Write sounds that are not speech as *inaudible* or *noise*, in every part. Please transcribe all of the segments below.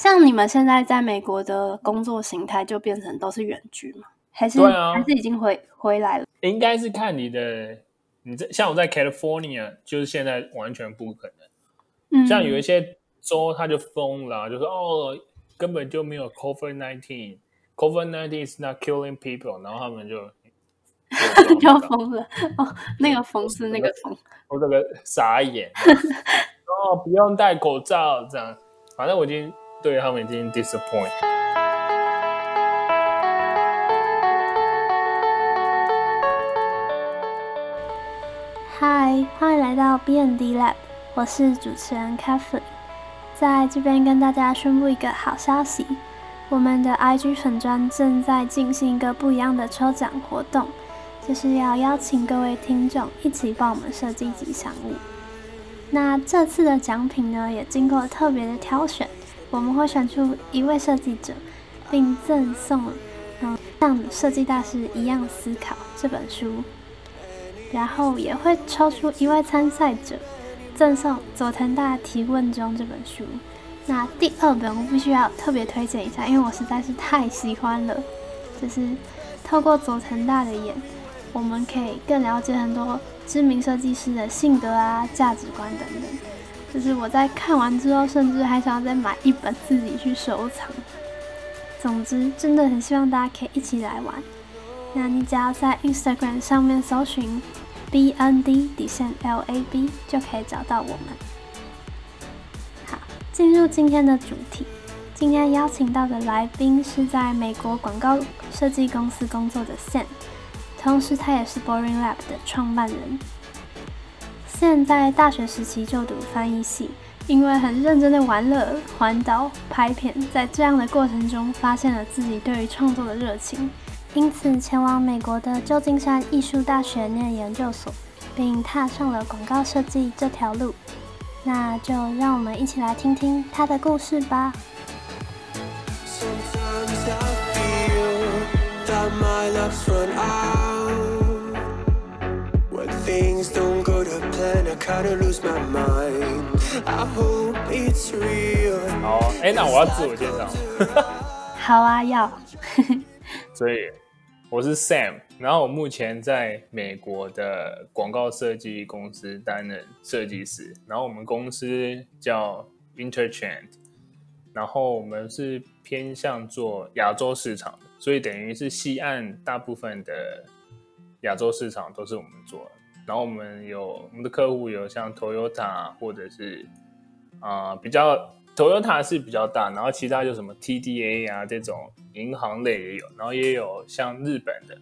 像你们现在在美国的工作形态，就变成都是远距吗？还是啊还是已经回回来了？应该是看你的，你在像我在 California，就是现在完全不可能。嗯，像有一些州他就疯了，就说哦，根本就没有 COVID nineteen，COVID nineteen is not killing people，然后他们就 *laughs* 就疯了哦，那个疯是那个疯，我这个傻眼，*laughs* 哦，不用戴口罩这样，反正我已经对他们已经 disappoint。嗨，欢迎来到 BND Lab，我是主持人 Catherine，在这边跟大家宣布一个好消息，我们的 IG 粉砖正在进行一个不一样的抽奖活动，就是要邀请各位听众一起帮我们设计吉祥物。那这次的奖品呢，也经过特别的挑选，我们会选出一位设计者，并赠送嗯像设计大师一样思考这本书。然后也会抽出一位参赛者，赠送佐藤大提问中这本书。那第二本我必须要特别推荐一下，因为我实在是太喜欢了。就是透过佐藤大的眼，我们可以更了解很多知名设计师的性格啊、价值观等等。就是我在看完之后，甚至还想要再买一本自己去收藏。总之，真的很希望大家可以一起来玩。那你只要在 Instagram 上面搜寻 B N D 底线 L A B 就可以找到我们。好，进入今天的主题。今天邀请到的来宾是在美国广告设计公司工作的 Sam，同时他也是 Boring Lab 的创办人。现在大学时期就读翻译系，因为很认真的玩乐、环岛、拍片，在这样的过程中发现了自己对于创作的热情。因此前往美国的旧金山艺术大学念研究所，并踏上了广告设计这条路。那就让我们一起来听听他的故事吧。Things don't I kinda lose my mind. I hope it's real. 好，哎，那我要自我介绍，*laughs* 好啊，要。*laughs* 所以我是 Sam，然后我目前在美国的广告设计公司担任设计师，然后我们公司叫 Interchant，然后我们是偏向做亚洲市场的，所以等于是西岸大部分的亚洲市场都是我们做的。然后我们有我们的客户有像 Toyota 或者是啊、呃比较 Toyota 是比较大，然后其他就什么 TDA 啊这种银行类也有，然后也有像日本的，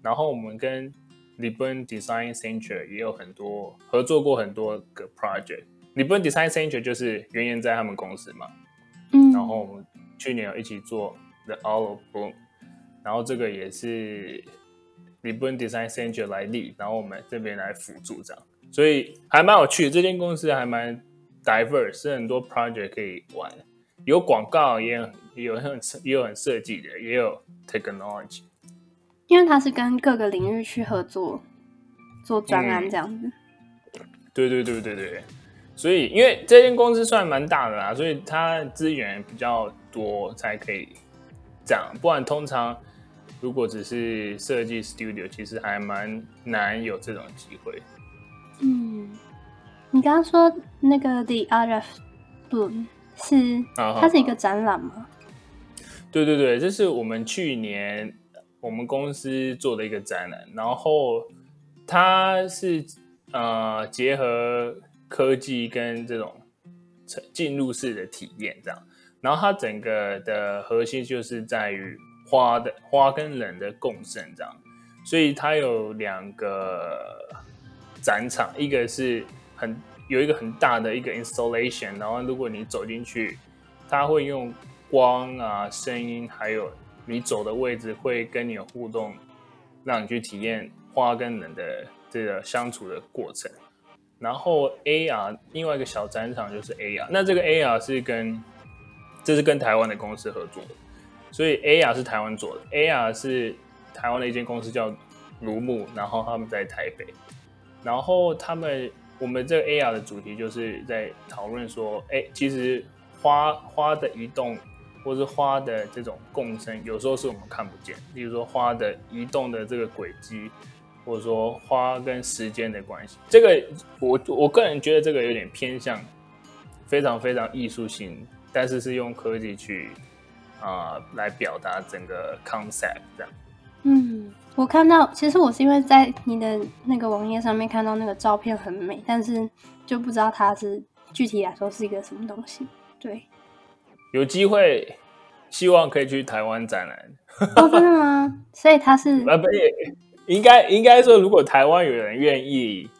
然后我们跟 Liban Design Center 也有很多合作过很多个 project。Liban Design Center 就是原研在他们公司嘛，嗯，然后我们去年有一起做 The Olive Bloom，然后这个也是 Liban Design Center 来立，然后我们这边来辅助这样，所以还蛮有趣的。这间公司还蛮 diverse，是很多 project 可以玩，有广告，也有也有很也有很设计的，也有 technology。因为他是跟各个领域去合作做专案这样子。对对对对对，所以因为这间公司算蛮大的啦，所以它资源比较多才可以这样，不然通常如果只是设计 studio，其实还蛮难有这种机会。嗯，你刚刚说那个 The Art of Bloom 是啊它是一个展览吗？对对对，这是我们去年我们公司做的一个展览，然后它是呃结合科技跟这种进入式的体验这样，然后它整个的核心就是在于花的花跟人的共生这样，所以它有两个展场，一个是很有一个很大的一个 installation，然后如果你走进去，它会用光啊、声音，还有你走的位置会跟你互动，让你去体验花跟人的这个相处的过程。然后 AR 另外一个小展场就是 AR，那这个 AR 是跟这是跟台湾的公司合作的，所以 AR 是台湾做的，AR 是台湾的一间公司叫如木，然后他们在台北，然后他们我们这个 AR 的主题就是在讨论说，哎，其实花花的移动，或是花的这种共生，有时候是我们看不见。例如说花的移动的这个轨迹，或者说花跟时间的关系，这个我我个人觉得这个有点偏向非常非常艺术性，但是是用科技去啊、来表达整个 concept 这样。嗯，我看到，其实我是因为在你的那个网页上面看到那个照片很美，但是就不知道它是具体来说是一个什么东西。对，有机会，希望可以去台湾展览。哦，真的吗？*laughs* 所以它是啊，不也应该应该说，如果台湾有人愿意，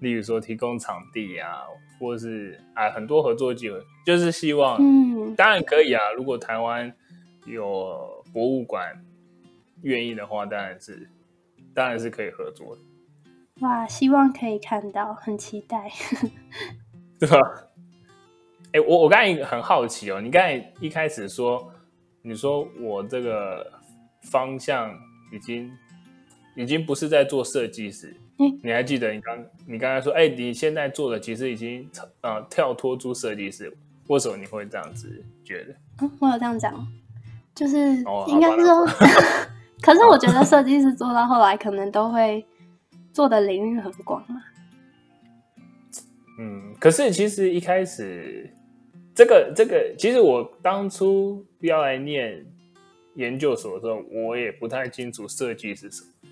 例如说提供场地啊，或是啊很多合作机会，就是希望，嗯当然可以啊。如果台湾有博物馆愿意的话，当然是当然是可以合作的，哇，希望可以看到，很期待。*laughs* 对吧？哎、我我刚才很好奇哦，你刚才一开始说，你说我这个方向已经已经不是在做设计师，嗯你还记得你刚你刚才说，哎、你现在做的其实已经呃跳脱出设计师，为什么你会这样子觉得？嗯，我有这样讲，就是哦应该是说，*laughs* 可是我觉得设计师做到后来，可能都会做的领域很广嘛。嗯，可是其实一开始这个这个，其实我当初要来念研究所的时候，我也不太清楚设计是什么，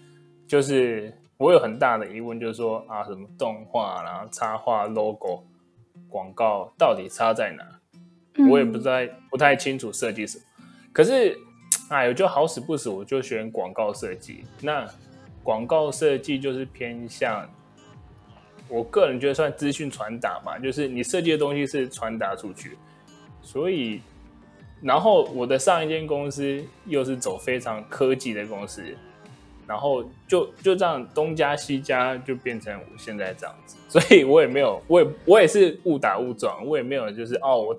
就是我有很大的疑问，就是说啊，什么动画然后插画、logo、广告到底差在哪？嗯我也不太不太清楚设计什么。可是，哎，我就好死不死，我就选广告设计。那广告设计就是偏向，我个人觉得算资讯传达吧，就是你设计的东西是传达出去。所以，然后我的上一间公司又是走非常科技的公司，然后就就这样东加西加，就变成我现在这样子。所以我也没有，我也我也是误打误撞，我也没有就是哦，我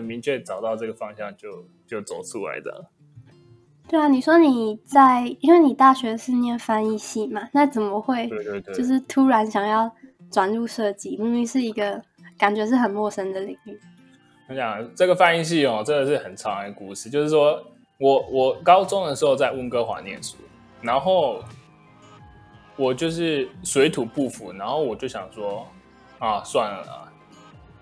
很明确找到这个方向就就走出来的。对啊，你说你在，因为你大学是念翻译系嘛，那怎么会对对对，就是突然想要转入设计？明明是一个感觉是很陌生的领域。我想这个翻译系哦，真的是很长的故事。就是说我我高中的时候在温哥华念书，然后我就是水土不服，然后我就想说啊，算了啦，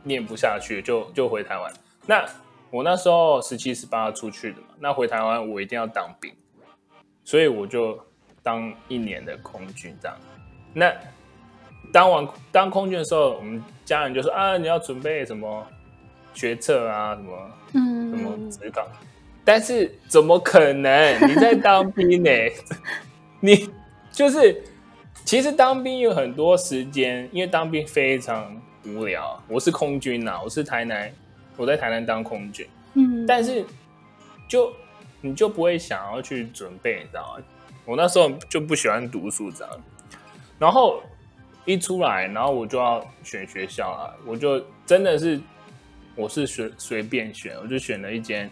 念不下去就就回台湾。那我那时候十七十八出去的嘛，那回台湾我一定要当兵，所以我就当一年的空军这样。那当完当空军的时候，我们家人就说啊，你要准备什么学测啊，什么嗯什么嗯，职岗，但是怎么可能？你在当兵呢、*laughs* 你就是其实当兵有很多时间，因为当兵非常无聊。我是空军呐、我是台南，我在台南当空军，嗯，但是就你就不会想要去准备，你知道吗？我那时候就不喜欢读书这样，然后一出来，然后我就要选学校啊，我就真的是我是随随便选，我就选了一间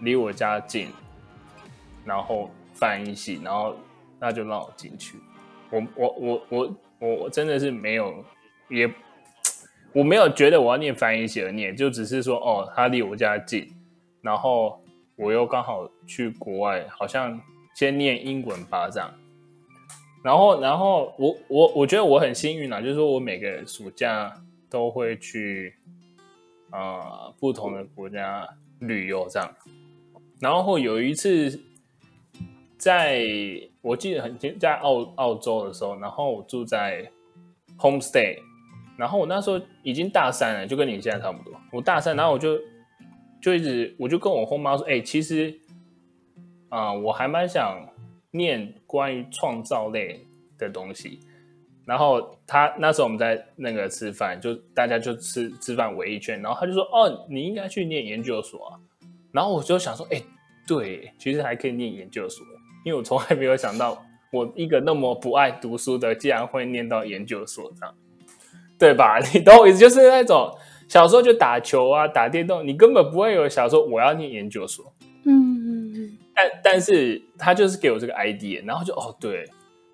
离我家近，然后翻译系，然后那就让我进去。我我我我我我真的是没有也我没有觉得我要念翻译系而念，就只是说哦，他离我家近，然后我又刚好去国外，好像先念英文吧这样。然后，然后我我我觉得我很幸运啦，就是说我每个暑假都会去呃不同的国家旅游这样。然后有一次，在我记得很清，在澳澳洲的时候，然后我住在 homestay，然后我那时候已经大三了，就跟你现在差不多。我大三，然后我就就一直我就跟我后妈说，哎、其实啊、我还蛮想念关于创造类的东西。然后他那时候我们在那个吃饭，就大家就吃吃饭围一圈，然后他就说：“哦，你应该去念研究所啊。”然后我就想说：“哎，对，其实还可以念研究所，因为我从来没有想到，我一个那么不爱读书的，竟然会念到研究所这样，对吧？*laughs* 你懂我意思？就是那种小时候就打球啊、打电动，你根本不会有想说我要念研究所。嗯嗯嗯，但但是他就是给我这个 idea，然后就哦对，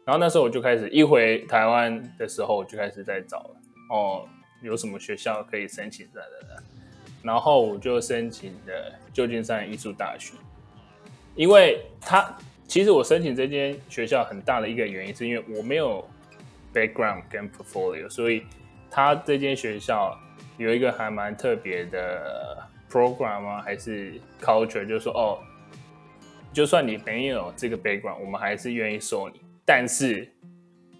然后那时候我就开始一回台湾的时候，我就开始在找了哦，有什么学校可以申请的的的。然后我就申请的旧金山艺术大学，因为他其实我申请这间学校很大的一个原因是因为我没有 background 跟 portfolio，所以他这间学校有一个还蛮特别的 program 啊，还是 culture，就是说哦，就算你没有这个 background，我们还是愿意收你，但是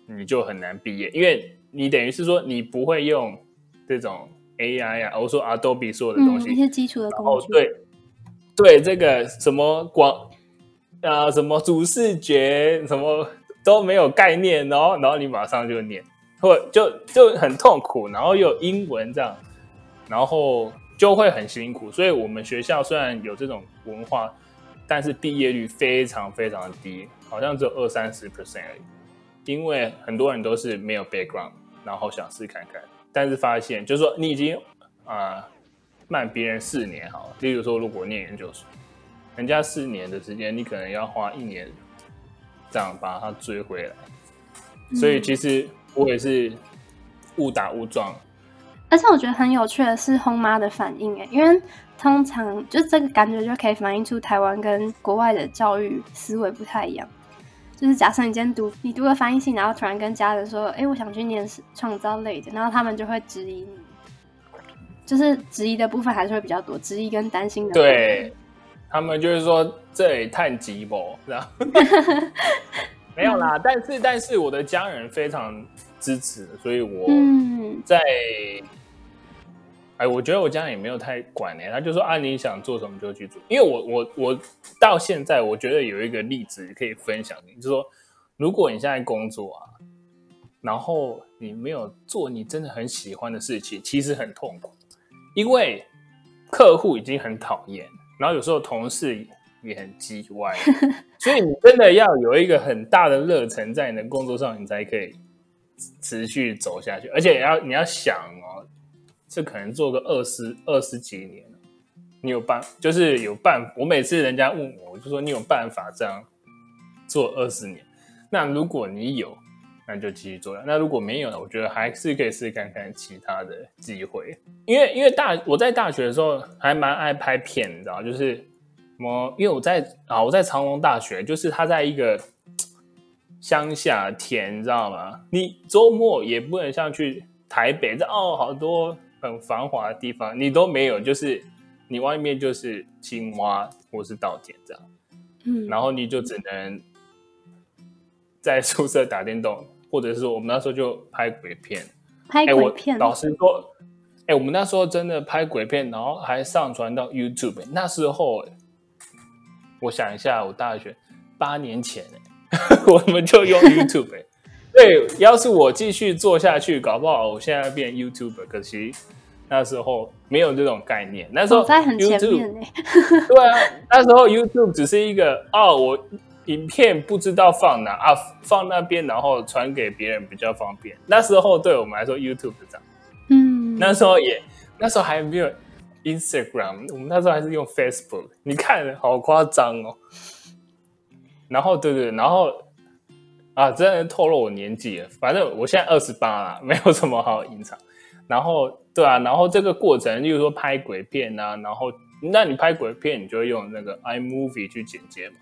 你就很难毕业，因为你等于是说你不会用这种 AI 啊，我说 Adobe 所有的东嗯，西，一些基础的然工具。对对这个什么广啊、什么主视觉什么都没有概念，然后然后你马上就念，或就就很痛苦，然后又有英文这样，然后就会很辛苦。所以我们学校虽然有这种文化，但是毕业率非常非常的低，好像只有二三十 percent 而已。因为很多人都是没有 background，然后想试看看，但是发现就是说你已经啊、慢别人四年好了，例如说如果念研究所，人家四年的时间，你可能要花一年这样把它追回来。所以其实我也是误打误撞，而且我觉得很有趣的是轰妈的反应，哎，因为通常就这个感觉就可以反映出台湾跟国外的教育思维不太一样。就是假设你今天读你读了翻译系，然后突然跟家人说，哎，我想去念创造类的，然后他们就会质疑你，就是质疑的部分还是会比较多，质疑跟担心的。对他们就是说这里太急不，然后 *laughs* 没有啦。但是但是我的家人非常支持，所以我嗯在。哎，我觉得我家人也没有太管呢、他就说啊，你想做什么就去做。因为我我我到现在，我觉得有一个例子可以分享给你，就是说，如果你现在工作啊，然后你没有做你真的很喜欢的事情，其实很痛苦，因为客户已经很讨厌，然后有时候同事也很叽歪，*laughs* 所以你真的要有一个很大的热忱在你的工作上，你才可以持续走下去，而且也要你要想哦，这可能做个二十二十几年，你有办就是有办，我每次人家问我，我就说你有办法这样做二十年，那如果你有，那就继续做。那如果没有？我觉得还是可以试试看看其他的机会，因为因为大我在大学的时候还蛮爱拍片，你知道，就是什么？因为我在啊我在长隆大学，就是它在一个乡下田，你知道吗？你周末也不能像去台北，这哦好多很繁华的地方，你都没有，就是你外面就是青蛙或是稻田这样。嗯，然后你就只能在宿舍打电动，或者是说我们那时候就拍鬼片。拍鬼片，老实说，哎，我们那时候真的拍鬼片，然后还上传到 YouTube。那时候，哎我想一下，我大学八年前，哎，*laughs* 我们就用 YouTube。哎，*laughs* 对，要是我继续做下去，搞不好我现在变 YouTuber。可惜那时候没有这种概念，那时候很前 YouTube。*laughs* 对啊，那时候 YouTube 只是一个哦，我影片不知道放哪啊，放那边，然后传给别人比较方便。那时候对我们来说，YouTube 是这样。嗯，那时候也，那时候还没有 Instagram，我们那时候还是用 Facebook。你看，好夸张哦。然后，对对，然后啊，真的透露我年纪了。反正我现在二十八啦，没有什么好隐藏。然后，对啊，然后这个过程，例如说拍鬼片啊，然后那你拍鬼片，你就会用那个 iMovie 去剪接嘛。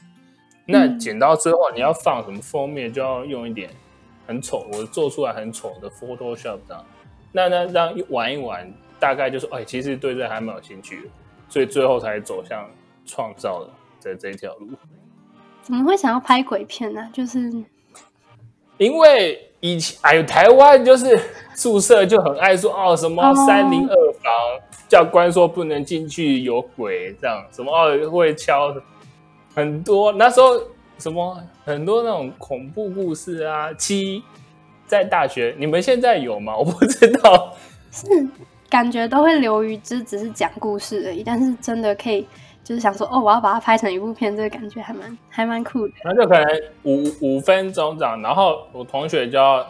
那嗯剪到之后，你要放什么封面，就要用一点很丑，我做出来很丑的 Photoshop 这样。那那让一玩一玩，大概就是哎，其实对这还蛮有兴趣的，所以最后才走向创造的这条路。怎么会想要拍鬼片呢？就是因为以前哎呦，台湾就是宿舍就很爱说哦什么哦三零二房，教官说不能进去有鬼这样，什么哦会敲很多那时候什么很多那种恐怖故事啊，七在大学你们现在有吗？我不知道。是感觉都会流于只只是讲故事而已，但是真的可以就是想说哦，我要把它拍成一部片，这个感觉还蛮还蛮酷的。那就可能五五分钟这样，然后我同学就要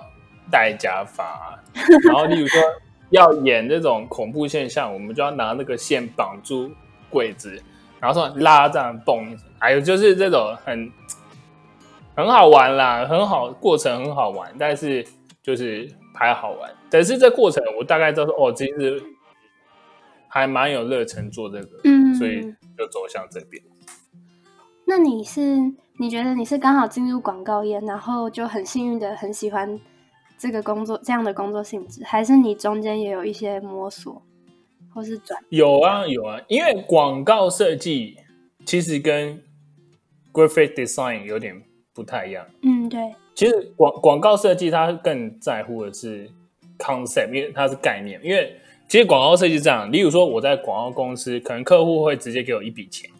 戴假发，然后例如说要演这种恐怖现象，我们就要拿那个线绑住柜子，然后说拉这样蹦还有就是这种很很好玩啦，很好过程很好玩，但是就是拍好玩，但是这过程我大概知道说哦，其实还蛮有热忱做这个，嗯，所以就走向这边。那你是你觉得你是刚好进入广告业，然后就很幸运的很喜欢这个工作这样的工作性质，还是你中间也有一些摸索或是转？有啊有啊，因为广告设计其实跟 graphic design 有点不太一样。嗯，对，其实广广告设计它更在乎的是 concept，因为它是概念。因为其实广告设计这样，例如说我在广告公司，可能客户会直接给我一笔钱，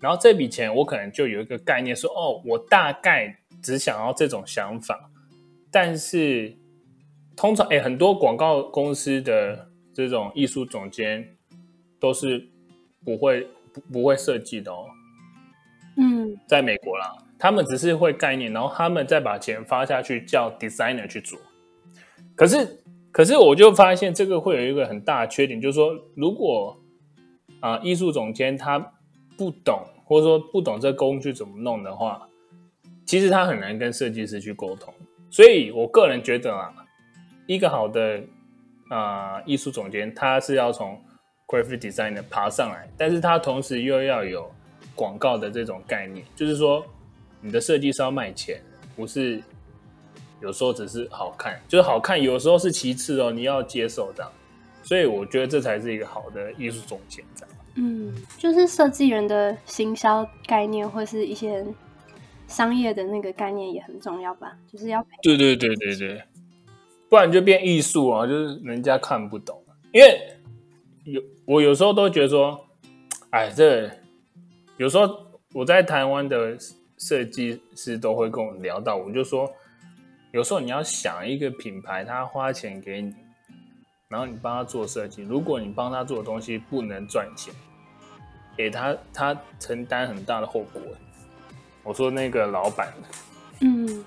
然后这笔钱我可能就有一个概念说，哦，我大概只想要这种想法，但是通常哎，很多广告公司的这种艺术总监都是不会不不会设计的哦。嗯在美国啦，他们只是会概念，然后他们再把钱发下去叫 designer 去做。可是，可是我就发现这个会有一个很大的缺点，就是说，如果啊、艺术总监他不懂，或者说不懂这工具怎么弄的话，其实他很难跟设计师去沟通。所以我个人觉得啊，一个好的啊、艺术总监，他是要从 graphic designer 爬上来，但是他同时又要有广告的这种概念，就是说你的设计是要卖钱，不是有时候只是好看，就是好看有时候是其次哦，你要接受这样。所以我觉得这才是一个好的艺术总监这样。嗯，就是设计人的行销概念或是一些商业的那个概念也很重要吧，就是要培对对对对对，不然就变艺术啊，就是人家看不懂。因为有我有时候都觉得说，哎，这有时候我在台湾的设计师都会跟我聊到，我就说，有时候你要想一个品牌，他花钱给你，然后你帮他做设计，如果你帮他做的东西不能赚钱，给他他承担很大的后果。我说那个老板。嗯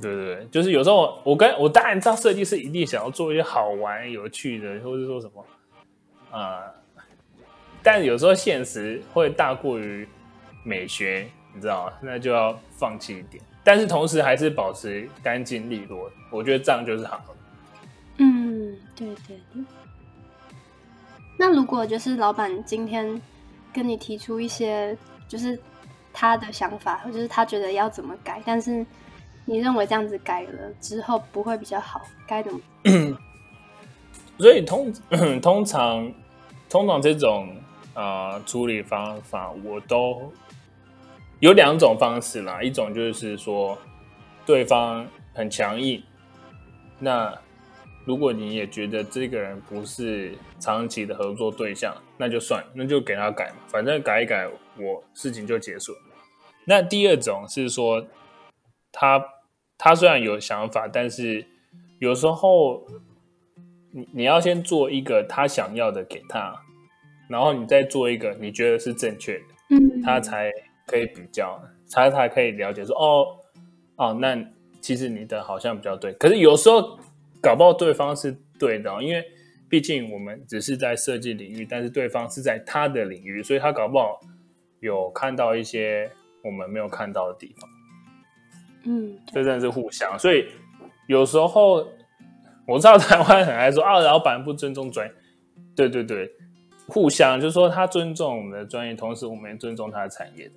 对对对，就是有时候我跟我当然知道设计师一定想要做一些好玩、有趣的，或者说什么啊、呃但有时候现实会大过于美学，你知道吗？那就要放弃一点，但是同时还是保持干净利落，我觉得这样就是好了。嗯，对对对。那如果就是老板今天跟你提出一些就是他的想法，或者是他觉得要怎么改，但是你认为这样子改了之后不会比较好，该怎么？*coughs* 所以通通常通常这种呃处理方法，我都有两种方式啦。一种就是说对方很强硬，那如果你也觉得这个人不是长期的合作对象，那就算，那就给他改嘛，反正改一改，我事情就结束了。那第二种是说，他他虽然有想法，但是有时候你你要先做一个他想要的给他，然后你再做一个你觉得是正确的，嗯，他才可以比较，他才可以了解说哦哦，那其实你的好像比较对。可是有时候搞不好对方是对的哦、因为毕竟我们只是在设计领域，但是对方是在他的领域，所以他搞不好有看到一些我们没有看到的地方。嗯，这真的是互相，所以有时候我知道台湾很爱说啊，老板不尊重专业，对对对，互相就是说他尊重我们的专业，同时我们也尊重他的产业的。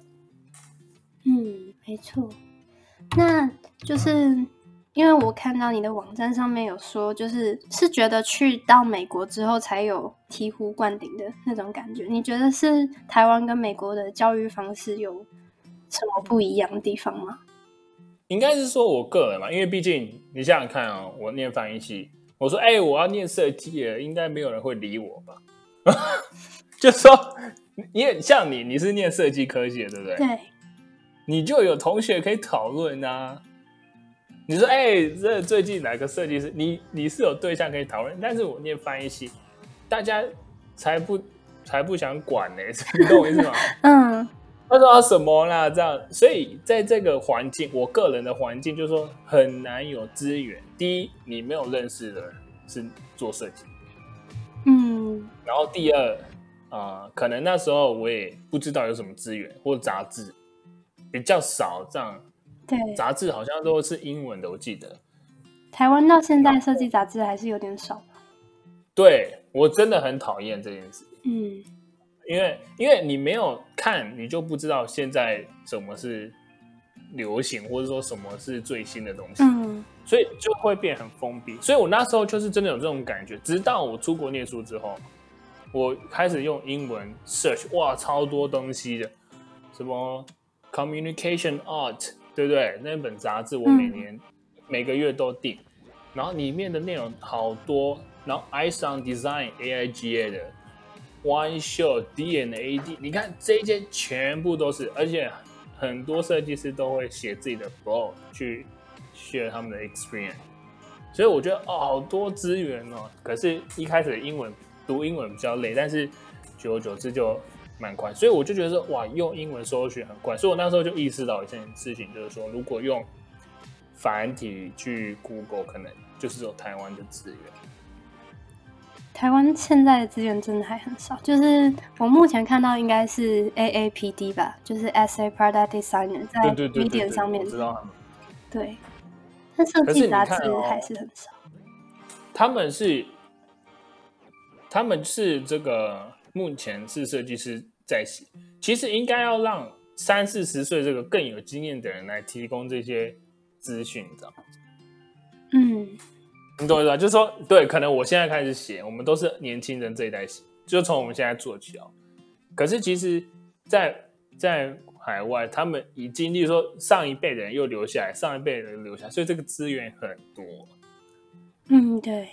嗯，没错。那就是因为我看到你的网站上面有说，就是是觉得去到美国之后才有醍醐灌顶的那种感觉。你觉得是台湾跟美国的教育方式有什么不一样的地方吗？应该是说我个人嘛，因为毕竟你想想看啊、我念翻译系，我说哎、我要念设计了，应该没有人会理我吧？*laughs* 就说你很像你，你是念设计科技的，对不对？对，你就有同学可以讨论啊。你说，哎、这最近哪个设计师？你你是有对象可以讨论，但是我念翻译系，大家才不才不想管呢、*laughs* 你懂我意思吗？嗯他说、啊、什么啦？这样，所以在这个环境，我个人的环境就是说很难有资源。第一，你没有认识的人是做设计，嗯然后第二，啊，可能那时候我也不知道有什么资源或杂志比较少，这样对，杂志好像都是英文的，我记得。台湾到现在设计杂志还是有点少。对，我真的很讨厌这件事，嗯因为因为你没有看，你就不知道现在什么是流行，或者说什么是最新的东西，嗯所以就会变很封闭。所以我那时候就是真的有这种感觉，直到我出国念书之后，我开始用英文 search，哇，超多东西的，什么 communication art，对不对？那本杂志我每嗯年、每个月都订，然后里面的内容好多，然后 i s o n Design AIGA 的 One Show D N A D，你看这一些全部都是，而且很多设计师都会写自己的 blog 去 share 他们的 experience，所以我觉得哦，好多资源哦。可是，一开始英文读英文比较累，但是久而久之就蛮快，所以我就觉得说，哇，用英文搜寻很快。所以我那时候就意识到一件事情，就是说，如果用繁体去 Google，可能就是有台湾的资源。台湾现在的资源真的还很少，就是我目前看到应该是 AAPD 吧，就是 SA Product Designer 在对对对对 Medium，上面我知道。对，但设计杂志还是很少。他们是，他们是这个目前是设计师在写，其实应该要让三四十岁这个更有经验的人来提供这些资讯，你知道吗？嗯你懂我意思吧？就是说，对，可能我现在开始写，我们都是年轻人这一代写，就从我们现在做起哦。可是其实在，在海外，他们已经，例如说上一辈的人又留下来，上一辈的人留下来，所以这个资源很多，嗯，对，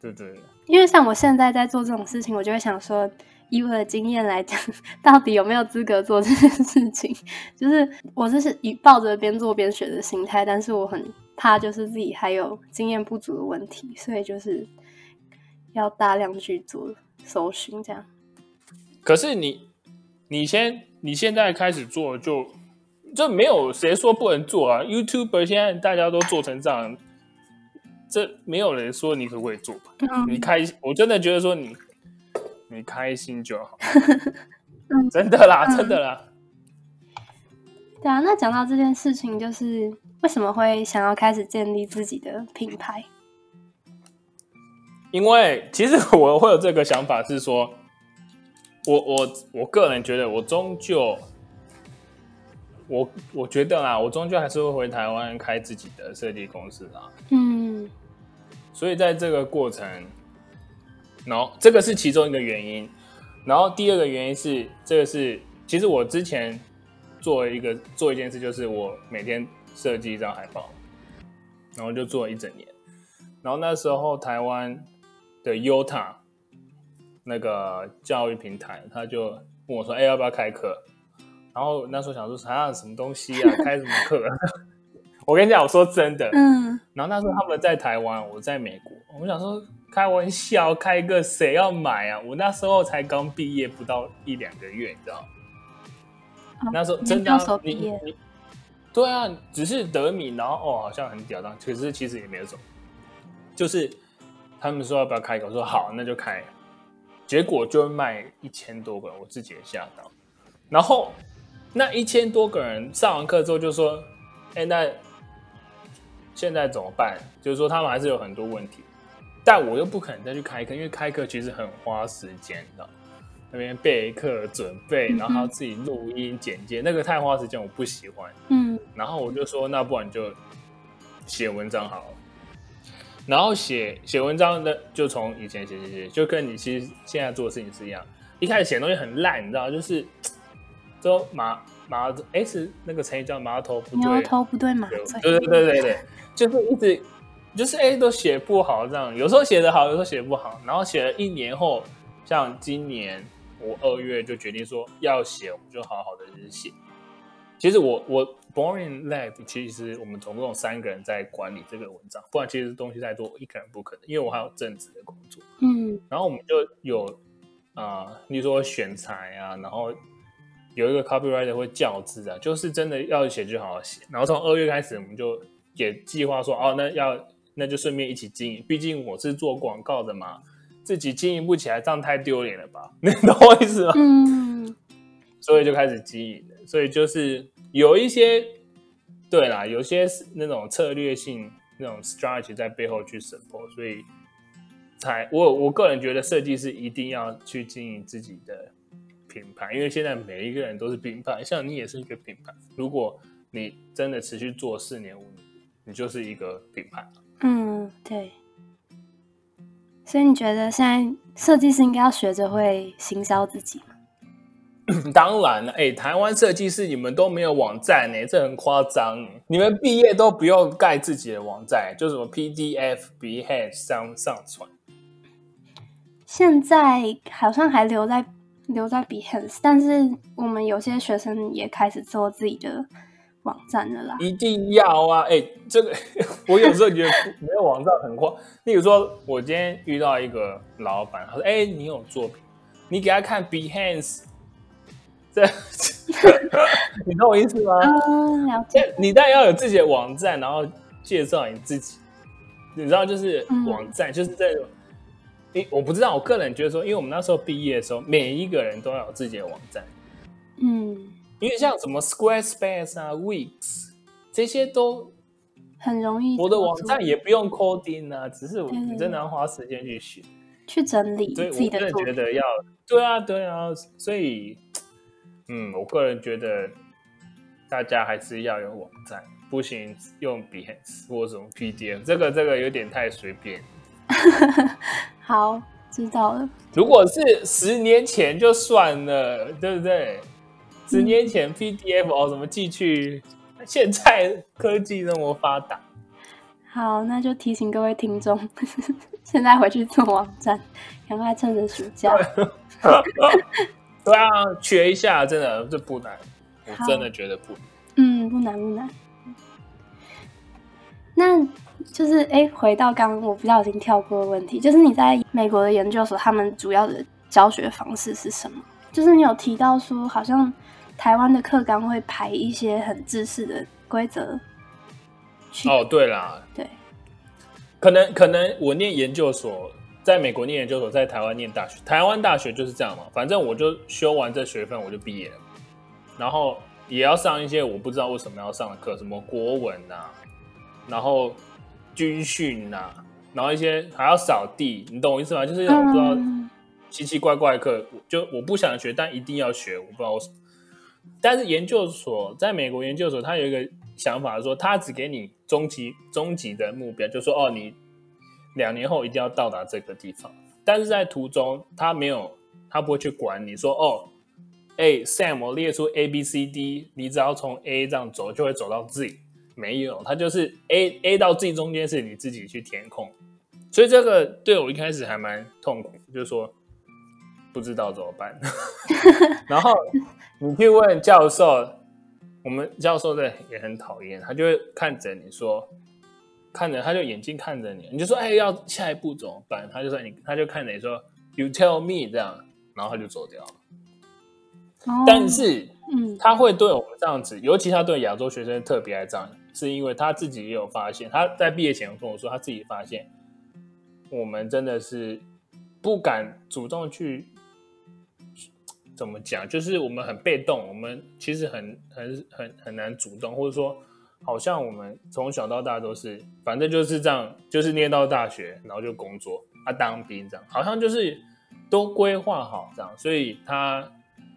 对对？因为像我现在在做这种事情，我就会想说，以我的经验来讲，到底有没有资格做这件事情？*laughs* 就是我这是以抱着边做边学的心态，但是我很怕就是自己还有经验不足的问题，所以就是要大量去做搜寻，这样。可是你，你先，你现在开始做就，这没有谁说不能做啊。YouTuber 现在大家都做成这样，这没有人说你可不可以做吧？嗯你开，我真的觉得说你，你开心就好，*laughs* 嗯真的啦，嗯真的啦。对啊，那讲到这件事情，就是为什么会想要开始建立自己的品牌？因为其实我会有这个想法是说，我我我个人觉得，我终究，我我觉得啦，我终究还是会回台湾开自己的设计公司啦。嗯所以在这个过程，然后这个是其中一个原因，然后第二个原因是，这个是其实我之前做一个做一件事，就是我每天设计一张海报，然后就做了一整年，然后那时候台湾的 Yota 那个教育平台，他就问我说：“哎、要不要开课？”然后那时候想说啥什么东西啊，开什么课？*laughs* 我跟你讲，我说真的，嗯然后那时候他们在台湾，我在美国，我想说开玩笑，开个谁要买啊？我那时候才刚毕业不到一两个月，你知道那时候真的啊、研究所你毕业你对啊，只是得米，然后哦好像很屌当，可是其实也没有什么，就是他们说要不要开一个，我说好，那就开，结果就卖一千多个人，我自己也吓到。然后那一千多个人上完课之后就说，哎，那现在怎么办？就是说他们还是有很多问题，但我又不可能再去开课，因为开课其实很花时间，你知道。那边备课准备，然后还要自己录音剪接，那个太花时间，我不喜欢。嗯然后我就说，那不然就写文章好了。然后写写文章的，就从以前写写写，就跟你其实现在做的事情是一样。一开始写的东西很烂，你知道，就是都马马哎是那个成语叫马头不牛对，头不对马对嘴。对对对对对，就是一直就是哎、都写不好这样，有时候写得好，有时候写不好，然后写了一年后，像今年我二月就决定说要写，我们就好好的就是写。其实我我 Boring Lab 其实我们总共有三个人在管理这个文章，不然其实东西太多，一个人不可能，因为我还有正职的工作。嗯然后我们就有啊、呃，例如说选材啊，然后有一个 copywriter 会校字啊，就是真的要写就好好写。然后从二月开始，我们就也计划说，哦，那要那就顺便一起经营，毕竟我是做广告的嘛，自己经营不起来，这样太丢脸了吧？*laughs* 你懂我意思吗？嗯所以就开始经营了。所以就是有一些，对啦，有些是那种策略性那种 strategy 在背后去 support，所以才我我个人觉得设计师一定要去经营自己的品牌，因为现在每一个人都是品牌，像你也是一个品牌。如果你真的持续做四年五年，你就是一个品牌。嗯，对。所以你觉得现在设计师应该要学着会行销自己吗？*laughs* 当然了，哎，台湾设计师你们都没有网站呢，这很夸张。你们毕业都不用盖自己的网站，就什么 PDF、Behance 上上传。现在好像还留在留在 Behance，但是我们有些学生也开始做自己的网站了啦。一定要啊！哎，这个我有时候觉得没有网站很慌。例如说，我今天遇到一个老板，他说：“哎，你有作品，你给他看 Behance。”这，*laughs* 你懂我意思吗？嗯，了解。你当然要有自己的网站，然后介绍你自己。你知道，就是网站，就是这种。诶，我不知道，我个人觉得说，因为我们那时候毕业的时候，每一个人都要有自己的网站。嗯，因为像什么 Squarespace 啊、Wix 这些都很容易。我的网站也不用 coding 啊，只是你真的要花时间去学、去整理自己的。我真的觉得要，对啊，对啊，所以。嗯，我个人觉得大家还是要有网站，不行用 Behance 或什么 PDF，这个这个有点太随便。*laughs* 好，知道了。如果是十年前就算了，对不对？十年前 PDF 哦，怎么寄去？现在科技那么发达。好，那就提醒各位听众，*laughs* 现在回去做网站，赶快趁着暑假。*laughs* 对啊，学一下，真的这不难，我真的觉得不难，嗯，不难不难。那就是哎，回到刚刚我不小心跳过的问题，就是你在美国的研究所，他们主要的教学方式是什么？就是你有提到说，好像台湾的课纲会排一些很知识的规则。哦，对啦，对，可能可能我念研究所。在美国念研究所，在台湾念大学。台湾大学就是这样嘛，反正我就修完这学分，我就毕业了。然后也要上一些我不知道为什么要上的课，什么国文呐，然后军训呐，然后一些还要扫地，你懂我意思吗？就是我不知道奇奇怪怪的课，就我不想学，但一定要学，我不知道为什么。但是研究所在美国研究所，他有一个想法，说他只给你终极终极的目标，就说哦你。两年后一定要到达这个地方，但是在途中他没有，他不会去管你说哦，哎，Sam，我列出 A B C D，你只要从 A 这样走就会走到 Z，没有，他就是 A A 到 Z 中间是你自己去填空，所以这个对我一开始还蛮痛苦，就是说不知道怎么办，*laughs* 然后你去问教授，我们教授的也很讨厌，他就会看着你说。看着他就眼睛看着你，你就说哎，要下一步怎么办？他就说你，他就看着你说 You tell me 这样，然后他就走掉了。但是，嗯，他会对我们这样子，尤其他对亚洲学生特别爱这样，是因为他自己也有发现，他在毕业前跟我说，他自己发现我们真的是不敢主动去怎么讲，就是我们很被动，我们其实很很很很难主动，或者说。好像我们从小到大都是，反正就是这样，就是念到大学，然后就工作啊，当兵这样，好像就是都规划好这样，所以他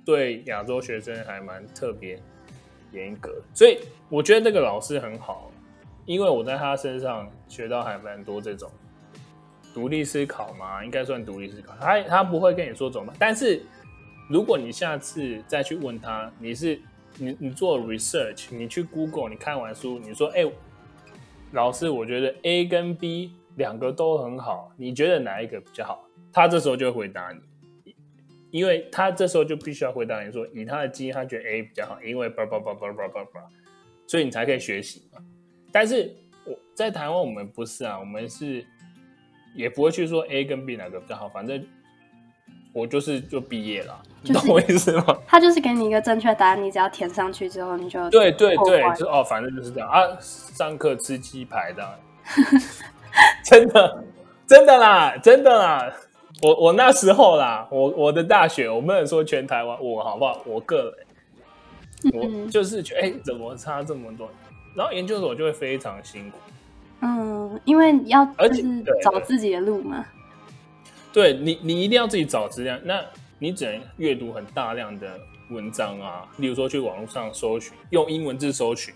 对亚洲学生还蛮特别严格，所以我觉得那个老师很好，因为我在他身上学到还蛮多这种独立思考嘛，应该算独立思考，他他不会跟你说怎么，但是如果你下次再去问他，你是。你你做 research，你去 Google，你看完书，你说，哎，老师，我觉得 A 跟 B 两个都很好，你觉得哪一个比较好？他这时候就会回答你，因为他这时候就必须要回答你说，以他的基因，他觉得 A 比较好，因为叭叭叭叭叭叭叭，所以你才可以学习嘛。但是我在台湾，我们不是啊，我们是也不会去说 A 跟 B 哪个比较好，反正。我就是就毕业了，你懂我意思吗？*laughs* 他就是给你一个正确答案，你只要填上去之后，你就对对对，就哦，反正就是这样啊。上课吃鸡排的，*laughs* 真的真的啦，真的啦。我我那时候啦，我我的大学，我不能说全台湾，我好不好？我个人，我就是觉得，哎，怎么差这么多？然后研究所就会非常辛苦。嗯，因为要就是找自己的路嘛。对你，你一定要自己找资料。那你只能阅读很大量的文章啊，例如说去网络上搜寻，用英文字搜寻，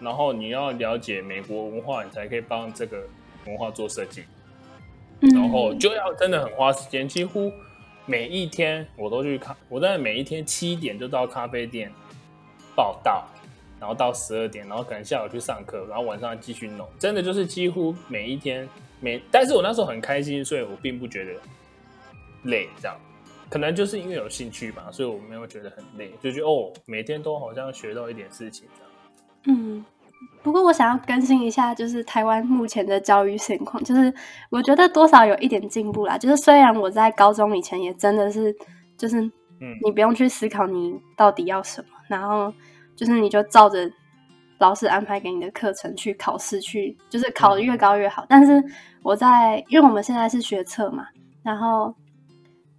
然后你要了解美国文化，你才可以帮这个文化做设计。然后就要真的很花时间，几乎每一天我都去咖，我在每一天七点就到咖啡店报道，然后到十二点，然后可能下午去上课，然后晚上继续弄，真的就是几乎每一天每，但是我那时候很开心，所以我并不觉得累，这样，可能就是因为有兴趣吧，所以我没有觉得很累，就觉得哦，每天都好像学到一点事情这样。嗯，不过我想要更新一下，就是台湾目前的教育现况，就是我觉得多少有一点进步啦。就是虽然我在高中以前也真的是，就是嗯你不用去思考你到底要什么，然后就是你就照着老师安排给你的课程去考试，去就是考得越高越好。但是我在，因为我们现在是学测嘛，然后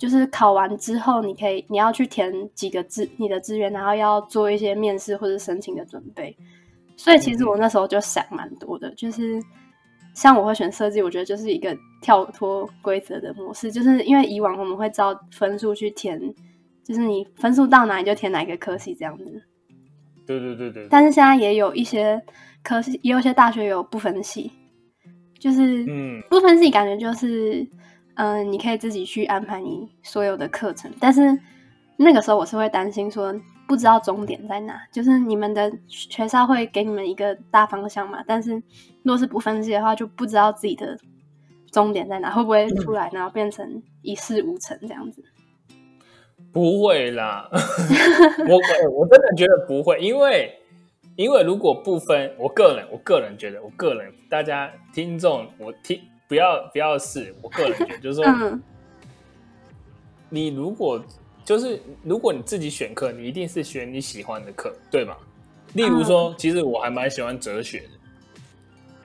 就是考完之后，你可以你要去填几个志你的志愿，然后要做一些面试或者申请的准备。所以其实我那时候就想蛮多的，就是像我会选设计，我觉得就是一个跳脱规则的模式，就是因为以往我们会照分数去填，就是你分数到哪里就填哪一个科系这样子。对对对对，但是现在也有一些科系，也有一些大学有不分系，就是嗯不分系感觉就是，嗯、你可以自己去安排你所有的课程，但是那个时候我是会担心说不知道终点在哪，就是你们的学校会给你们一个大方向嘛，但是如果是不分析的话，就不知道自己的终点在哪，会不会出来然后变成一事无成这样子？不会啦，*laughs* 我我我真的觉得不会，因为因为如果不分，我个人我个人觉得，我个人大家听众我听不要不要试，我个人觉得就是说，嗯你如果就是如果你自己选课，你一定是选你喜欢的课，对吗？例如说，其实我还蛮喜欢哲学的，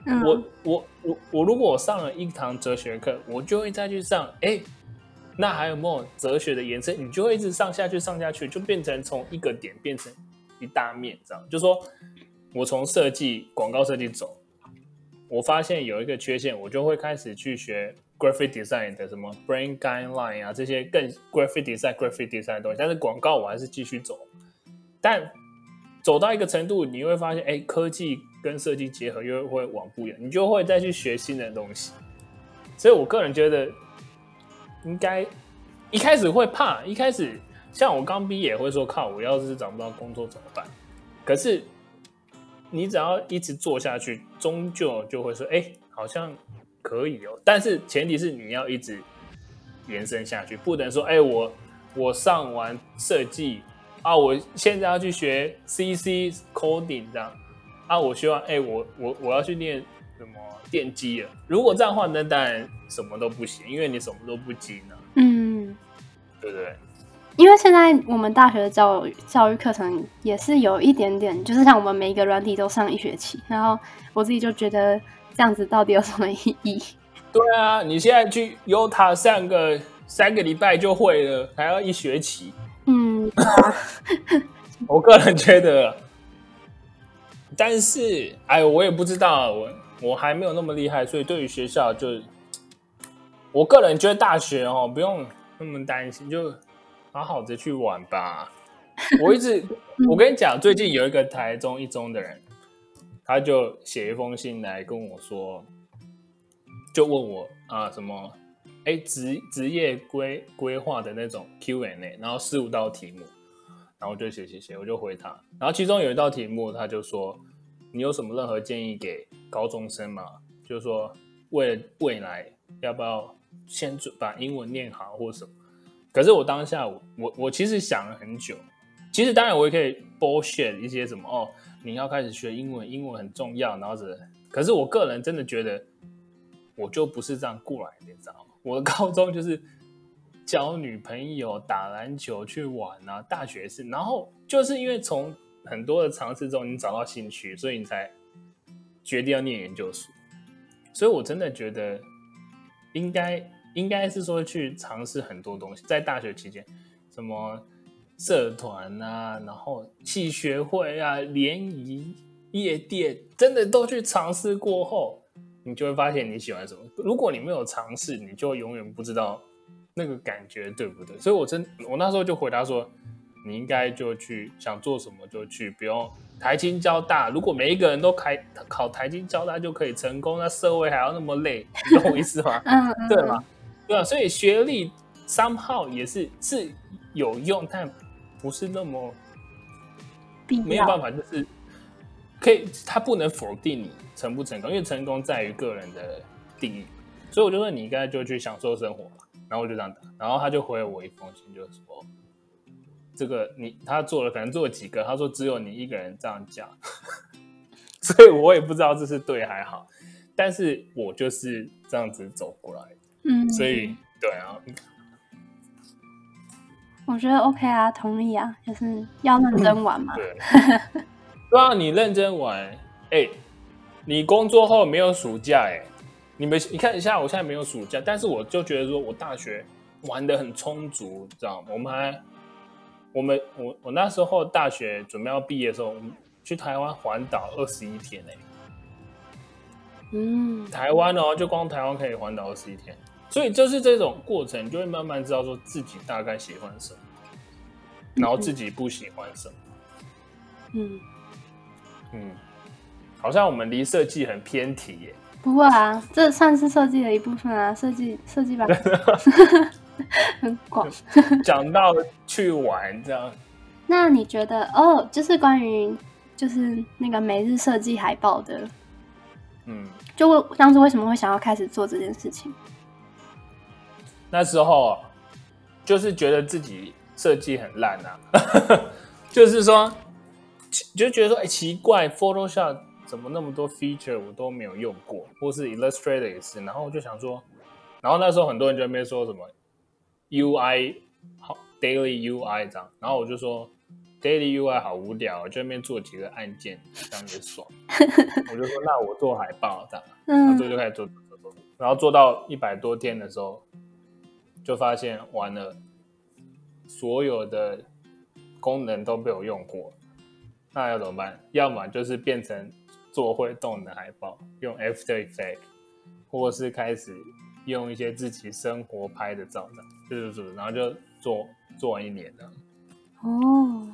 嗯，我我我我如果我上了一堂哲学课，我就会再去上，哎，那还有没有哲学的延伸？你就会一直上下去，上下去，就变成从一个点变成一大面，这样。就说我从设计广告设计走，我发现有一个缺陷，我就会开始去学 graphic design 的什么 brain guideline 啊这些更 graphic design graphic design 的东西，但是广告我还是继续走，但走到一个程度，你会发现，哎，科技跟设计结合又会往不一样，你就会再去学新的东西。所以我个人觉得，应该一开始会怕，一开始像我刚毕业会说，靠，我要是找不到工作怎么办？可是你只要一直做下去，终究就会说，哎，好像可以哦。但是前提是你要一直延伸下去，不能说，哎，我我上完设计。啊，我现在要去学 CC coding 这样啊，我希望哎、我我我要去练什么电机了。如果这样的话，那当然什么都不行，因为你什么都不精呢、嗯。对不对？因为现在我们大学的教育教育课程也是有一点点，就是像我们每一个软体都上一学期，然后我自己就觉得这样子到底有什么意义？对啊，你现在去 Utah 上个三个礼拜就会了，还要一学期。嗯，啊 *laughs* 我个人觉得，但是哎，我也不知道，我我还没有那么厉害，所以对于学校就，我个人觉得大学哦不用那么担心，就好好的去玩吧。*laughs* 我一直，我跟你讲，最近有一个台中一中的人，他就写一封信来跟我说，就问我啊什么，哎职职业规规划的那种 Q&A，然后十五道题目。然后我就写写写，我就回他。然后其中有一道题目，他就说：“你有什么任何建议给高中生吗？就是说，为了未来要不要先准把英文念好或什么？”可是我当下我我我其实想了很久。其实当然我也可以 bullshit 一些什么哦，你要开始学英文，英文很重要，然后是，可是我个人真的觉得，我就不是这样过来的，你知道吗？我的高中就是交女朋友、打篮球、去玩啊，大学是，然后就是因为从很多的尝试中，你找到兴趣，所以你才决定要念研究所。所以我真的觉得应该应该是说去尝试很多东西，在大学期间，什么社团啊，然后系学会啊、联谊、夜店，真的都去尝试过后，你就会发现你喜欢什么。如果你没有尝试，你就永远不知道那个感觉对不对。所以我真我那时候就回答说，你应该就去想做什么就去，不用台青交大。如果每一个人都开考台青交大就可以成功，那社会还要那么累，你懂我意思吗？*laughs* 嗯嗯，对吗？对啊，所以学历 somehow 也是是有用，但不是那么必没有办。法，就是可以，他不能否定你成不成功，因为成功在于个人的定义。所以我就说你应该就去享受生活嘛。然后我就这样打，然后他就回了我一封信，就说这个你他做了，可能做了几个，他说只有你一个人这样讲，*laughs* 所以我也不知道这是对还好，但是我就是这样子走过来的，嗯，所以对啊，我觉得 OK 啊，同意啊，就是要认真玩嘛。对，对啊，你认真玩，哎、你工作后没有暑假、哎，你们你看一下，我现在没有暑假，但是我就觉得说我大学玩的很充足，知道吗？我们还，我们我我那时候大学准备要毕业的时候，我们去台湾环岛二十一天、哎，嗯，台湾哦，就光台湾可以环岛二十一天，所以就是这种过程，你就会慢慢知道说自己大概喜欢什么，然后自己不喜欢什么。嗯，嗯，好像我们离设计很偏题耶。不会啊，这算是设计的一部分啊，设计设计吧，*laughs* 很广。讲到去玩这样，那你觉得哦，就是关于就是那个每日设计海报的，嗯，就为当时为什么会想要开始做这件事情？那时候啊就是觉得自己设计很烂啊，*laughs* 就是说，就觉得说，哎、奇怪，Photoshop 怎么那么多 feature 我都没有用过，或是 Illustrator 也是，然后我就想说，然后那时候很多人就在那边说什么 UI 好 daily UI 这样，然后我就说 daily UI 好无聊，就在那边做几个按键，这样也爽，我就说那我做海报这样。*laughs* 然后就开始做做做做，然后做到一百多天的时候，就发现完了，所有的功能都被我用过，那要怎么办？要么就是变成做会动的海报，用 After Effect，或是开始用一些自己生活拍的照，这样就是做，然后就做做完一年了。哦，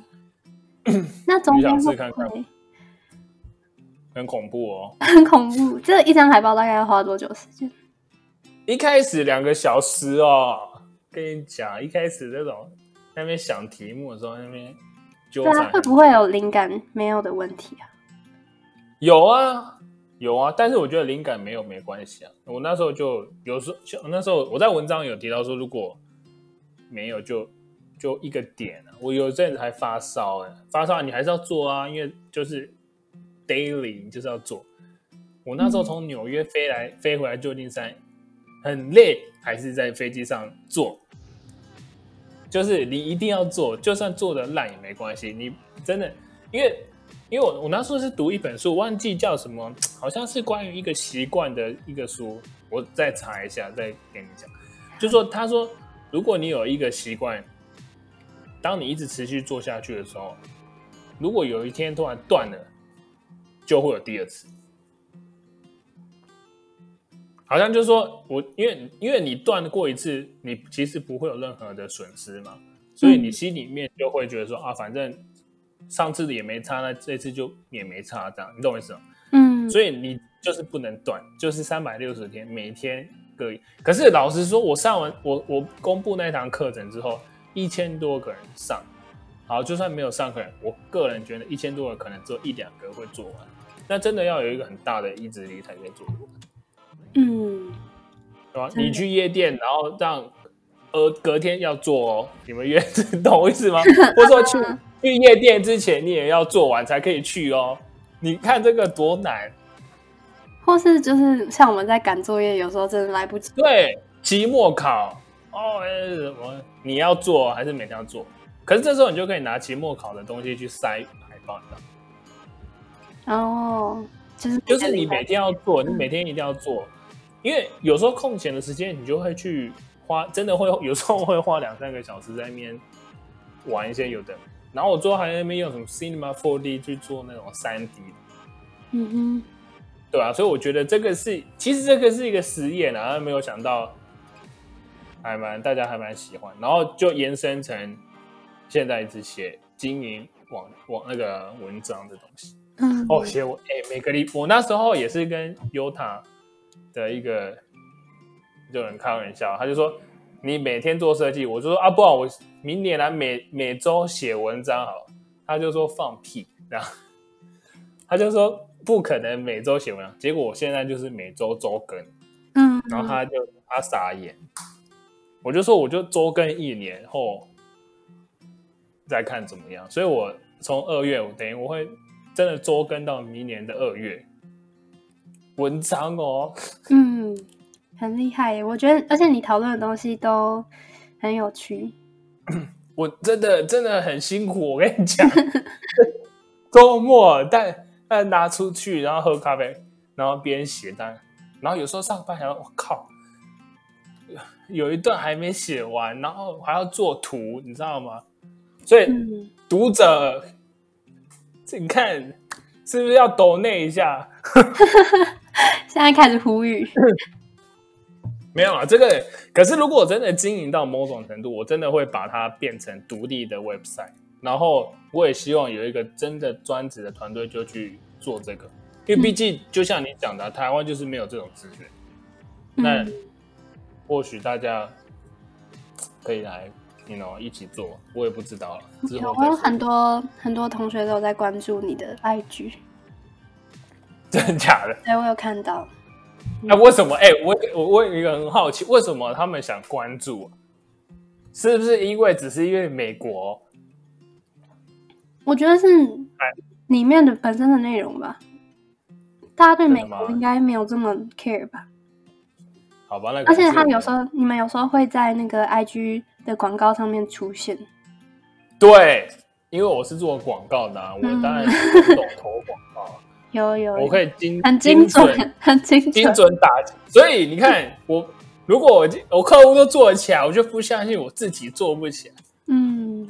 *coughs* 那中间会看看很恐怖哦！*laughs* 很恐怖？这一张海报大概要花多久时间？一开始两个小时哦，跟你讲，一开始这种那边想题目的时候，那边纠对啊，缠会不会有灵感没有的问题啊？有啊有啊，但是我觉得灵感没有没关系啊。我那时候就有时候，像那时候我在文章有提到说，如果没有就就一个点啊。我有一阵子还发烧哎、发烧你还是要做啊，因为就是 daily 你就是要做。我那时候从纽约飞来、飞回来旧金山，很累，还是在飞机上做。就是你一定要做，就算做的烂也没关系。你真的，因为因为我我那时候是读一本书，忘记叫什么，好像是关于一个习惯的一个书，我再查一下再给你讲。就说他说，如果你有一个习惯，当你一直持续做下去的时候，如果有一天突然断了，就会有第二次。好像就是说我，因为因为你断过一次，你其实不会有任何的损失嘛，所以你心里面就会觉得说啊，反正上次的也没差，那这次就也没差，这样你懂我意思吗？嗯，所以你就是不能断，就是三百六十天，每天各一。可是老实说，我上完我我公布那堂课程之后，一千多个人上，好，就算没有上课人，我个人觉得一千多个可能只有一两个会做完，那真的要有一个很大的意志力才可以做完。嗯，对吧？你去夜店，然后让呃隔天要做哦，你们约 *laughs* 懂我意思吗？或者说去去夜店之前你也要做完才可以去哦。你看这个多难？或是就是像我们在赶作业，有时候真的来不及。对，期末考哦，哎什么你要做还是每天要做？可是这时候你就可以拿期末考的东西去塞海报，你知道吗？然后就是就是你每天要做，嗯你每天一定要做，因为有时候空闲的时间，你就会去花，真的会有时候会花两三个小时在那边玩一些有的。然后我最后还在那边用什么 Cinema 4D 去做那种三 D，嗯哼对啊，所以我觉得这个是，其实这个是一个实验啊，没有想到还蛮大家还蛮喜欢，然后就延伸成现在一直写经营网网那个文章的东西。嗯，哦，写我哎、每个礼我那时候也是跟 Yota 的一个就人开玩笑，他就说你每天做设计，我就说啊，不然我明年来每每周写文章好了，他就说放屁，然后他就说不可能每周写文章，结果我现在就是每周周更，嗯，然后他就他傻眼，我就说我就周更一年后再看怎么样，所以我从二月我等于我会真的周更到明年的二月，文章哦，嗯，很厉害耶！我觉得，而且你讨论的东西都很有趣。*coughs* 我真的真的很辛苦，我跟你讲，*laughs* 周末带带拿出去，然后喝咖啡，然后边写单，然后有时候上班还要我靠，有一段还没写完，然后还要做图，你知道吗？所以嗯，读者，这你看是不是要抖那一下？*laughs* 现在开始呼吁。*laughs* 没有啊，这个可是如果我真的经营到某种程度，我真的会把它变成独立的 website，然后我也希望有一个真的专职的团队就去做这个，因为毕竟就像你讲的，台湾就是没有这种资源，那嗯或许大家可以来，you know 一起做，我也不知道了，之后有我有很多很多同学都有在关注你的 IG，*laughs* 真的假的？对我有看到。那、为什么？哎、我我我有一个很好奇，为什么他们想关注啊？是不是因为只是因为美国？我觉得是里面的本身的内容吧。大家对美国应该没有这么 care 吧？好吧，那个而且他有时候，你们有时候会在那个 IG 的广告上面出现。对，因为我是做广告的、啊，我嗯当然是懂投广告 *laughs* 啊，有有，我可以精很精准准，*laughs* 很精准。精准打击。所以你看，我如果我我客户都做得起来，我就不相信我自己做不起来，嗯，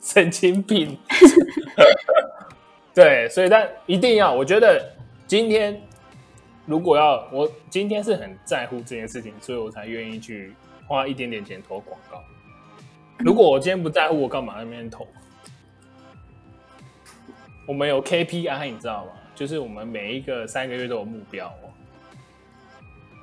神经病。*laughs* 对，所以但一定要，我觉得今天如果要我今天是很在乎这件事情，所以我才愿意去花一点点钱投广告。如果我今天不在乎，我干嘛在那边投？我们有 KPI，你知道吗？就是我们每一个三个月都有目标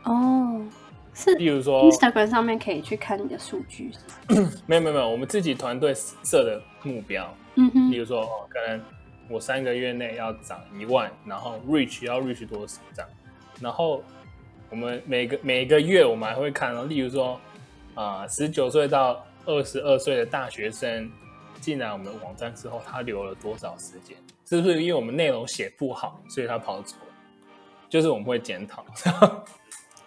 哦。哦，是例如说，Instagram 上面可以去看你的数据。*coughs* 没有没有没有，我们自己团队设的目标，嗯哼例，如说，哦，可能我三个月内要涨一万，然后 reach 要 reach 多少这样，然后我们每个每个月我们还会看到，例如说，啊、十九岁到二十二岁的大学生进来我们的网站之后，他留了多少时间？是不是因为我们内容写不好，所以他跑走了？就是我们会检讨。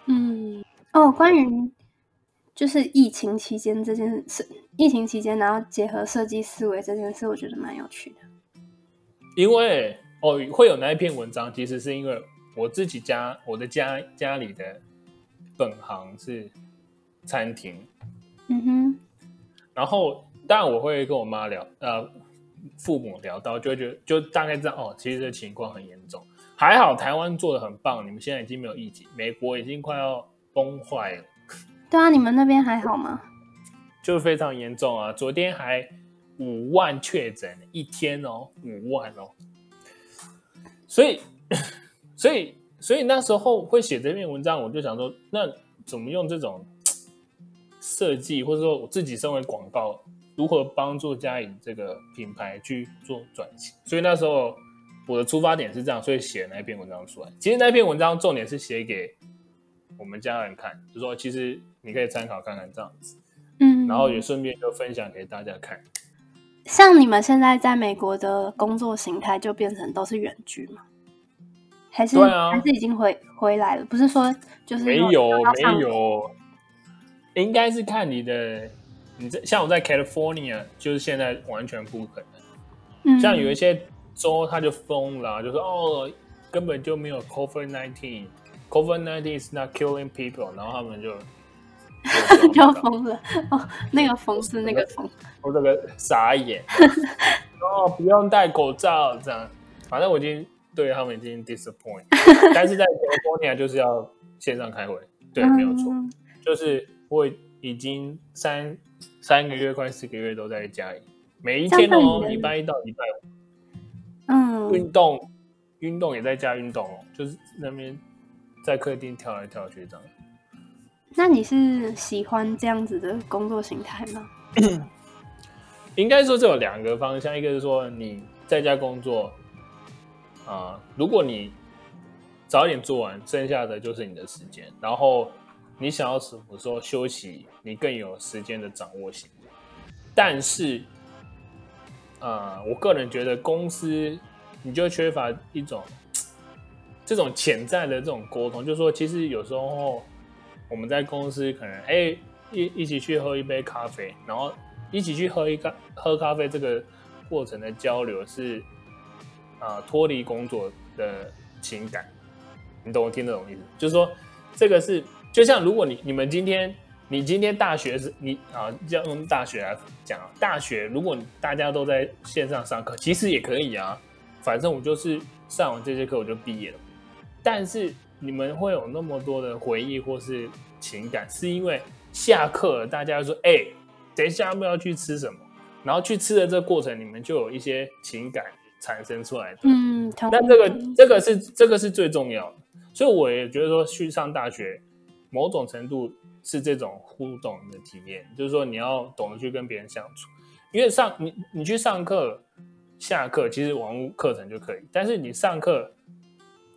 嗯，哦，关于就是疫情期间这件事，疫情期间然后结合设计思维这件事，我觉得蛮有趣的。因为哦，会有那一篇文章，其实是因为我自己家我的家家里的本行是餐厅，嗯哼，然后当然我会跟我妈聊，呃，父母聊到，就会觉得就大概知道哦，其实这情况很严重。还好台湾做的很棒，你们现在已经没有疫情，美国已经快要崩坏了，对啊，你们那边还好吗？就非常严重啊！昨天还五万确诊一天哦，五万哦，所以所以所以那时候会写这篇文章，我就想说，那怎么用这种设计，或者说我自己身为广告，如何帮助嘉颖这个品牌去做转型？所以那时候我的出发点是这样，所以写了那篇文章出来。其实那篇文章重点是写给我们家人看，就说其实你可以参考看看这样子。嗯，然后也顺便就分享给大家看。像你们现在在美国的工作形态，就变成都是远距吗？还是、啊。还是已经回回来了？不是说就是没有没有，应该是看你的，你在像我在 California，就是现在完全不可能。嗯，像有一些州他就疯了，就说哦根本就没有 COVID nineteen，COVID nineteen is not killing people，然后他们就 *laughs* 要疯了。哦，那个疯是那个疯，我这个傻眼，*laughs* 哦不用戴口罩这样，反正我已经对他们已经 disappoint，但是在 California 就是要线上开会，对，没有错，嗯就是我已经三三个月快四个月都在家里，每一天哦，礼拜一到礼拜五嗯，运动，运动也在家运动哦，就是那边在客厅跳来跳去这样。那你是喜欢这样子的工作形态吗？应该说这有两个方向，一个是说你在家工作，啊、如果你早点做完，剩下的就是你的时间，然后你想要什么时候休息，你更有时间的掌握性。但是，呃，我个人觉得公司你就缺乏一种这种潜在的这种沟通，就是说，其实有时候我们在公司可能哎、一一起去喝一杯咖啡，然后一起去喝一咖喝咖啡这个过程的交流是啊脱离工作的情感，你懂我听得懂意思？就是说这个是就像如果你你们今天你今天大学是你啊，要用大学来讲啊，大学如果大家都在线上上课，其实也可以啊，反正我就是上完这节课我就毕业了。但是你们会有那么多的回忆或是情感，是因为下课了大家说，哎、等一下要不要去吃什么？然后去吃的这个过程，你们就有一些情感产生出来的。嗯，同那这个这个是这个是最重要的，所以我也觉得说去上大学，某种程度是这种互动的体验，就是说你要懂得去跟别人相处，因为上你你去上课，下课其实网络课程就可以，但是你上课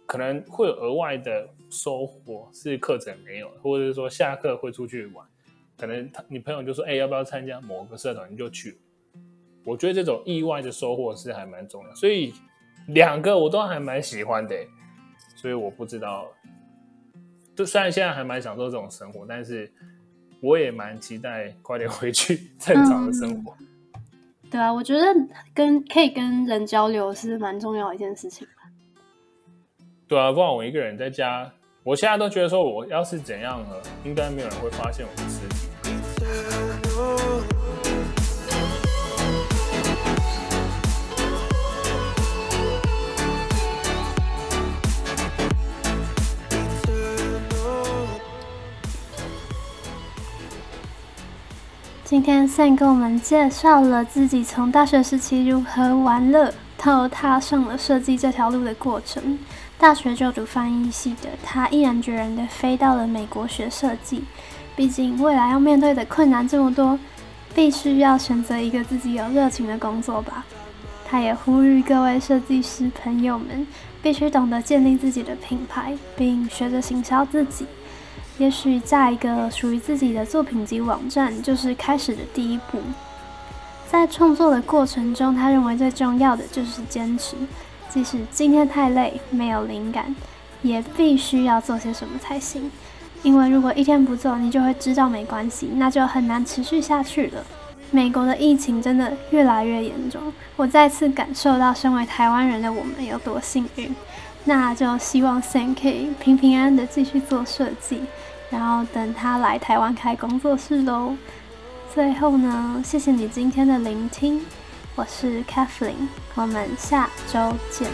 可能会有额外的收获是课程没有，或者是说下课会出去玩，可能他你朋友就说，哎、要不要参加某个社团，你就去。了。我觉得这种意外的收获是还蛮重要，所以两个我都还蛮喜欢的欸，所以我不知道，就虽然现在还蛮享受这种生活，但是我也蛮期待快点回去 *laughs* 正常的生活。对啊，我觉得跟可以跟人交流是蛮重要的一件事情。对啊，不然我一个人在家，我现在都觉得说我要是怎样了，应该没有人会发现我的尸体。今天 Sam 跟我们介绍了自己从大学时期如何玩乐，到踏上了设计这条路的过程。大学就读翻译系的他，毅然决然地飞到了美国学设计。毕竟未来要面对的困难这么多，必须要选择一个自己有热情的工作吧。他也呼吁各位设计师朋友们，必须懂得建立自己的品牌，并学着行销自己。也许架一个属于自己的作品集网站，就是开始的第一步。在创作的过程中，他认为最重要的就是坚持，即使今天太累，没有灵感，也必须要做些什么才行。因为如果一天不做，你就会知道没关系，那就很难持续下去了。美国的疫情真的越来越严重，我再次感受到身为台湾人的我们有多幸运。那就希望 Sam 可以平平安安的继续做设计，然后等他来台湾开工作室喽。最后呢，谢谢你今天的聆听，我是 Kathleen，我们下周见。